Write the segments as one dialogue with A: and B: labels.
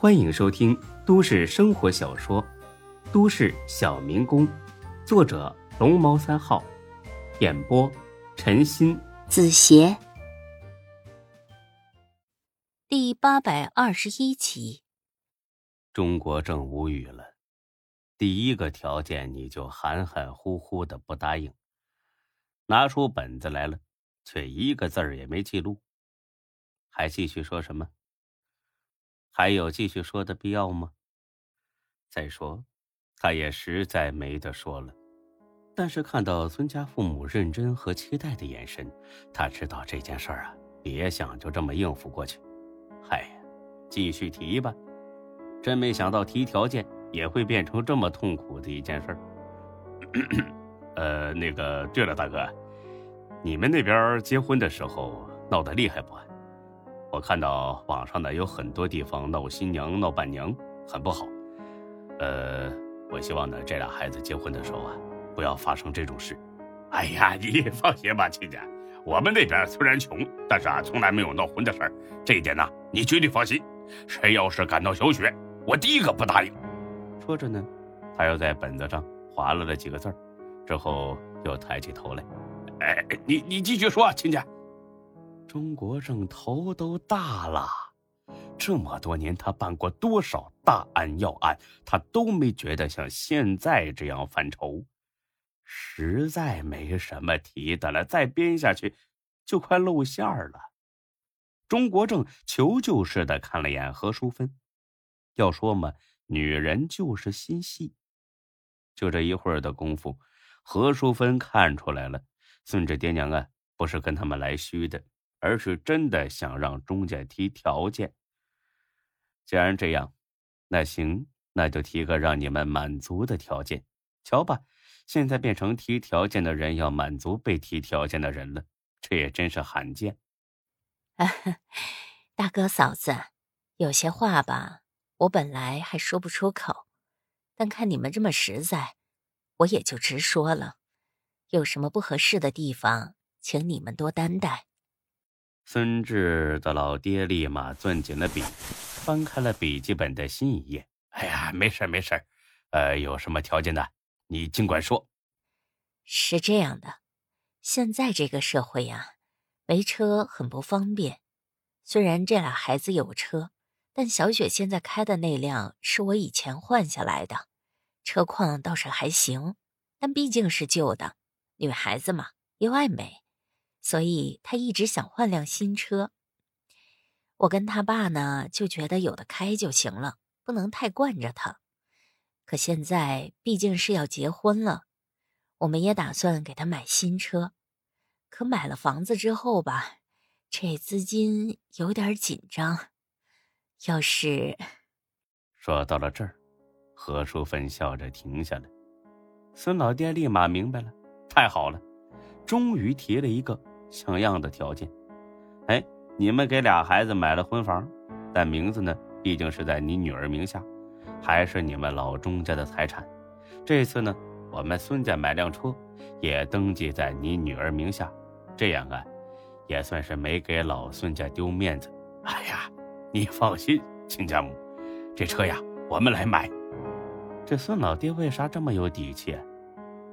A: 欢迎收听都市生活小说《都市小民工》，作者龙猫三号，演播陈鑫、
B: 子邪，第八百二十一集。
A: 中国正无语了，第一个条件你就含含糊糊的不答应，拿出本子来了，却一个字儿也没记录，还继续说什么？还有继续说的必要吗？再说，他也实在没得说了。但是看到孙家父母认真和期待的眼神，他知道这件事儿啊，别想就这么应付过去。嗨，继续提吧。真没想到提条件也会变成这么痛苦的一件事儿。呃，那个，对了，大哥，你们那边结婚的时候闹得厉害不？我看到网上呢有很多地方闹新娘、闹伴娘，很不好。呃，我希望呢这俩孩子结婚的时候啊，不要发生这种事。
C: 哎呀，你放心吧，亲家，我们那边虽然穷，但是啊从来没有闹婚的事儿，这一点呢你绝对放心。谁要是敢闹小雪，我第一个不答应。
A: 说着呢，他又在本子上划了了几个字之后又抬起头来。
C: 哎，你你继续说，亲家。
A: 钟国正头都大了，这么多年他办过多少大案要案，他都没觉得像现在这样犯愁，实在没什么提的了。再编下去，就快露馅儿了。钟国正求救似的看了眼何淑芬，要说嘛，女人就是心细。就这一会儿的功夫，何淑芬看出来了，孙志爹娘啊，不是跟他们来虚的。而是真的想让钟家提条件。既然这样，那行，那就提个让你们满足的条件。瞧吧，现在变成提条件的人要满足被提条件的人了，这也真是罕见。
B: 大哥嫂子，有些话吧，我本来还说不出口，但看你们这么实在，我也就直说了。有什么不合适的地方，请你们多担待。
A: 孙志的老爹立马攥紧了笔，翻开了笔记本的新一页。
C: 哎呀，没事没事呃，有什么条件的，你尽管说。
B: 是这样的，现在这个社会呀，没车很不方便。虽然这俩孩子有车，但小雪现在开的那辆是我以前换下来的，车况倒是还行，但毕竟是旧的。女孩子嘛，又爱美。所以他一直想换辆新车。我跟他爸呢就觉得有的开就行了，不能太惯着他。可现在毕竟是要结婚了，我们也打算给他买新车。可买了房子之后吧，这资金有点紧张。要是
A: 说到了这儿，何淑芬笑着停下来。孙老爹立马明白了，太好了，终于提了一个。像样的条件，哎，你们给俩孩子买了婚房，但名字呢，毕竟是在你女儿名下，还是你们老钟家的财产。这次呢，我们孙家买辆车，也登记在你女儿名下，这样啊，也算是没给老孙家丢面子。
C: 哎呀，你放心，亲家母，这车呀，我们来买。
A: 这孙老爹为啥这么有底气？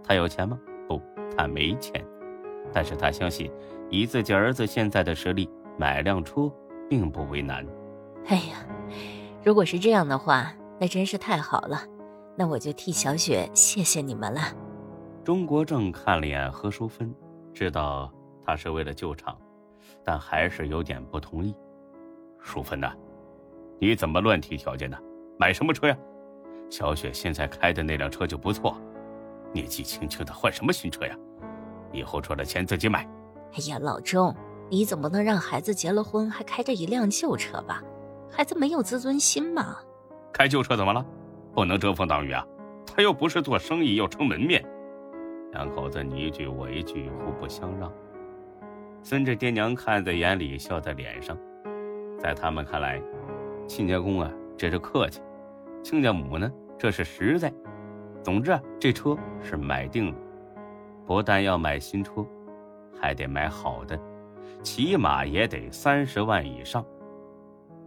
A: 他有钱吗？不，他没钱。但是他相信，以自己儿子现在的实力，买辆车并不为难。
B: 哎呀，如果是这样的话，那真是太好了。那我就替小雪谢谢你们了。
A: 钟国正看了眼何淑芬，知道他是为了救场，但还是有点不同意。
C: 淑芬呐，你怎么乱提条件呢？买什么车呀？小雪现在开的那辆车就不错，年纪轻轻的换什么新车呀？以后赚了钱自己买。
B: 哎呀，老钟，你总不能让孩子结了婚还开着一辆旧车吧？孩子没有自尊心嘛？
C: 开旧车怎么了？不能遮风挡雨啊！他又不是做生意要撑门面。
A: 两口子你一句我一句，互不相让。孙志爹娘看在眼里，笑在脸上。在他们看来，亲家公啊，这是客气；亲家母呢，这是实在。总之啊，这车是买定了。不但要买新车，还得买好的，起码也得三十万以上。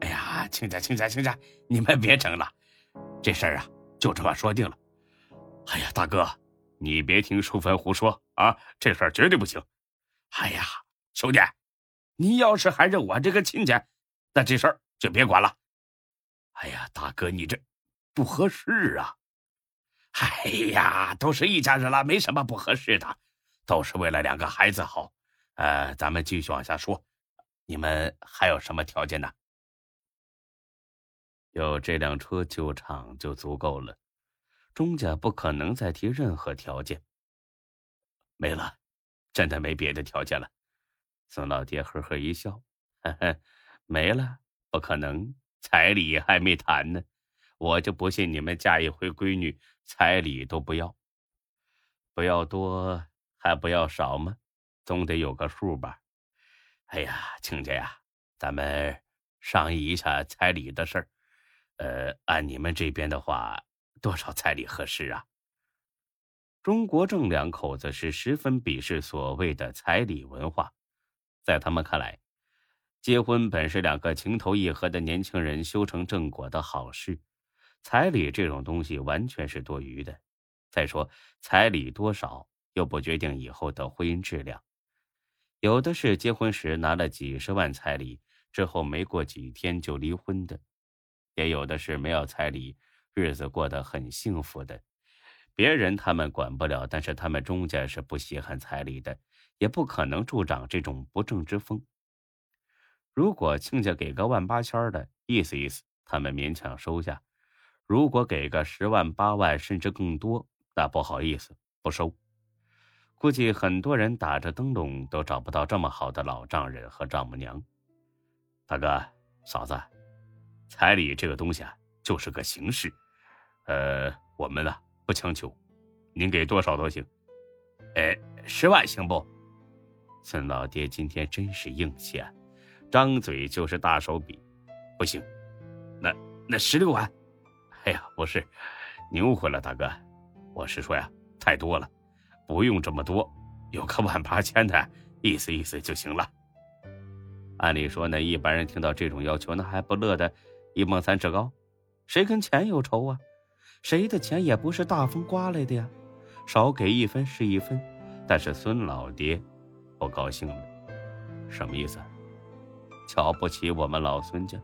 C: 哎呀，亲家亲家亲家，你们别争了，这事儿啊就这么说定了。哎呀，大哥，你别听淑芬胡说啊，这事儿绝对不行。哎呀，兄弟，你要是还认我这个亲家，那这事儿就别管了。哎呀，大哥，你这不合适啊。哎呀，都是一家人了，没什么不合适的，都是为了两个孩子好。呃，咱们继续往下说，你们还有什么条件呢？
A: 有这辆车救场就足够了，钟家不可能再提任何条件。
C: 没了，真的没别的条件了。
A: 孙老爹呵呵一笑，呵呵，没了，不可能，彩礼还没谈呢，我就不信你们嫁一回闺女。彩礼都不要，不要多还不要少吗？总得有个数吧。
C: 哎呀，亲家呀，咱们商议一下彩礼的事儿。呃，按你们这边的话，多少彩礼合适啊？
A: 钟国正两口子是十分鄙视所谓的彩礼文化，在他们看来，结婚本是两个情投意合的年轻人修成正果的好事。彩礼这种东西完全是多余的。再说，彩礼多少又不决定以后的婚姻质量。有的是结婚时拿了几十万彩礼，之后没过几天就离婚的；也有的是没有彩礼，日子过得很幸福的。别人他们管不了，但是他们钟家是不稀罕彩礼的，也不可能助长这种不正之风。如果亲家给个万八千的，意思意思，他们勉强收下。如果给个十万八万甚至更多，那不好意思不收。估计很多人打着灯笼都找不到这么好的老丈人和丈母娘。
C: 大哥、嫂子，彩礼这个东西啊，就是个形式，呃，我们呢不强求，您给多少都行。哎，十万行不？
A: 孙老爹今天真是硬气啊，张嘴就是大手笔。
C: 不行，那那十六万。哎呀，不是，你误会了，大哥，我是说呀，太多了，不用这么多，有个万八千的，意思意思就行了。
A: 按理说呢，一般人听到这种要求，那还不乐得一蹦三尺高？谁跟钱有仇啊？谁的钱也不是大风刮来的呀，少给一分是一分。但是孙老爹不高兴了，什么意思？瞧不起我们老孙家？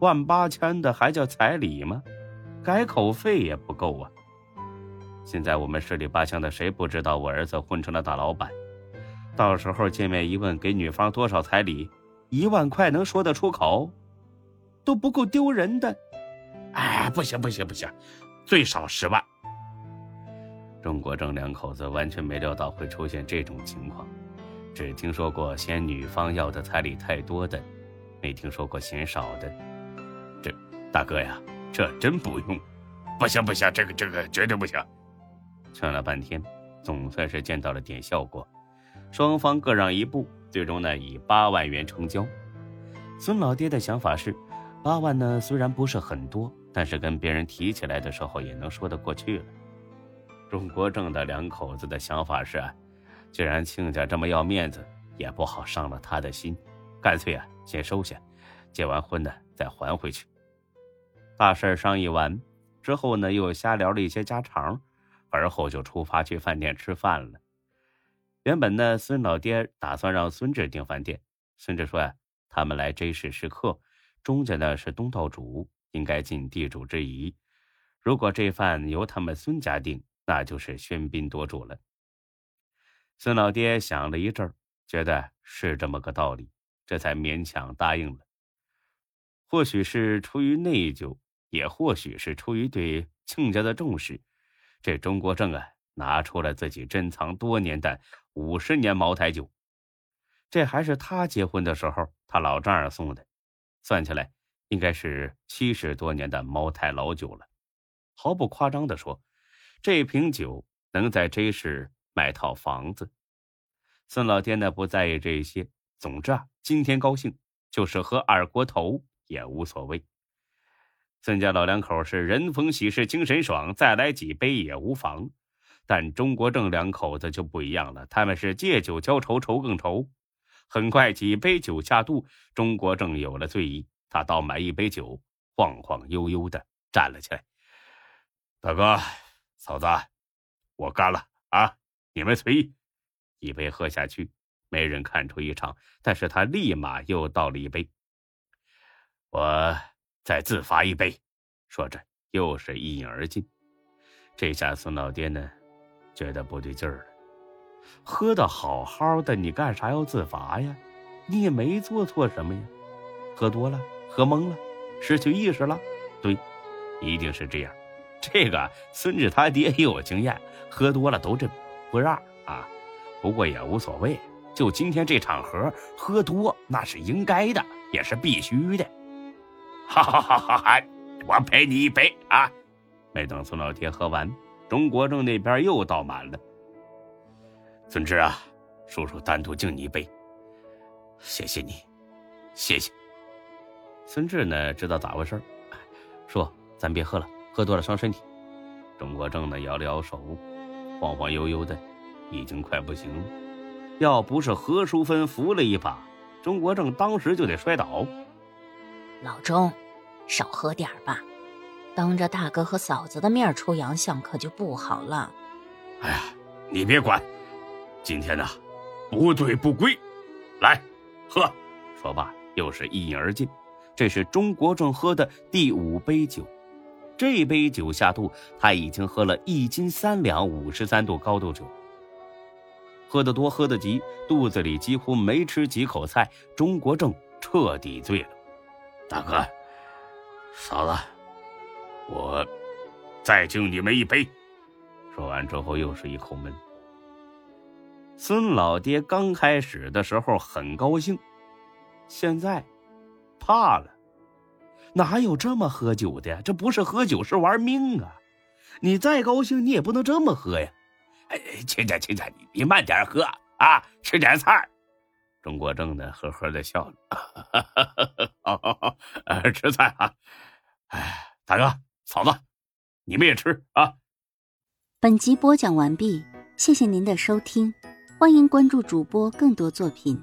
A: 万八千的还叫彩礼吗？改口费也不够啊！现在我们十里八乡的谁不知道我儿子混成了大老板？到时候见面一问，给女方多少彩礼？一万块能说得出口？都不够丢人的！
C: 哎，不行不行不行，最少十万！
A: 钟国正两口子完全没料到会出现这种情况，只听说过嫌女方要的彩礼太多的，没听说过嫌少的。
C: 这大哥呀！这真不用，不行不行，这个这个绝对不行。
A: 劝了半天，总算是见到了点效果，双方各让一步，最终呢以八万元成交。孙老爹的想法是，八万呢虽然不是很多，但是跟别人提起来的时候也能说得过去了。钟国正的两口子的想法是，既然亲家这么要面子，也不好伤了他的心，干脆啊先收下，结完婚呢再还回去。大事商议完之后呢，又瞎聊了一些家常，而后就出发去饭店吃饭了。原本呢，孙老爹打算让孙志订饭店。孙志说呀，他们来 J 市是客，钟家呢是东道主，应该尽地主之谊。如果这饭由他们孙家订，那就是喧宾夺主了。孙老爹想了一阵觉得是这么个道理，这才勉强答应了。或许是出于内疚。也或许是出于对亲家的重视，这钟国正啊拿出了自己珍藏多年的五十年茅台酒，这还是他结婚的时候他老丈人送的，算起来应该是七十多年的茅台老酒了。毫不夸张的说，这瓶酒能在这市买套房子。孙老爹呢不在意这些，总之啊，今天高兴，就是喝二锅头也无所谓。孙家老两口是人逢喜事精神爽，再来几杯也无妨。但钟国正两口子就不一样了，他们是借酒浇愁，愁更愁。很快几杯酒下肚，钟国正有了醉意，他倒满一杯酒，晃晃悠悠的站了起来。大哥，嫂子，我干了啊！你们随意。一杯喝下去，没人看出异常，但是他立马又倒了一杯。我再自罚一杯。说着，又是一饮而尽。这下孙老爹呢，觉得不对劲儿了。喝的好好的，你干啥要自罚呀？你也没做错什么呀。喝多了，喝懵了，失去意识了。对，一定是这样。这个孙子他爹也有经验，喝多了都这不让啊。不过也无所谓，就今天这场合，喝多那是应该的，也是必须的。哈哈哈哈！我陪你一杯啊！没等孙老爹喝完，钟国正那边又倒满了。孙志啊，叔叔单独敬你一杯，谢谢你，谢谢。孙志呢，知道咋回事说：“咱别喝了，喝多了伤身体。”钟国正呢，摇了摇手，晃晃悠悠的，已经快不行了。要不是何淑芬扶了一把，钟国正当时就得摔倒。
B: 老钟，少喝点吧，当着大哥和嫂子的面出洋相可就不好了。
A: 哎呀，你别管。今天呢，不醉不归，来喝。说罢，又是一饮而尽。这是钟国正喝的第五杯酒。这杯酒下肚，他已经喝了一斤三两五十三度高度酒。喝得多，喝得急，肚子里几乎没吃几口菜。钟国正彻底醉了。大哥，嫂子，我再敬你们一杯。说完之后，又是一口闷。孙老爹刚开始的时候很高兴，现在怕了。哪有这么喝酒的？这不是喝酒，是玩命啊！你再高兴，你也不能这么喝呀！哎，亲家，亲家，你你慢点喝啊，吃点菜。钟国正呢，呵呵的笑了，好 好好，吃菜啊！哎，大哥、嫂子，你们也吃啊！
D: 本集播讲完毕，谢谢您的收听。欢迎关注主播更多作品。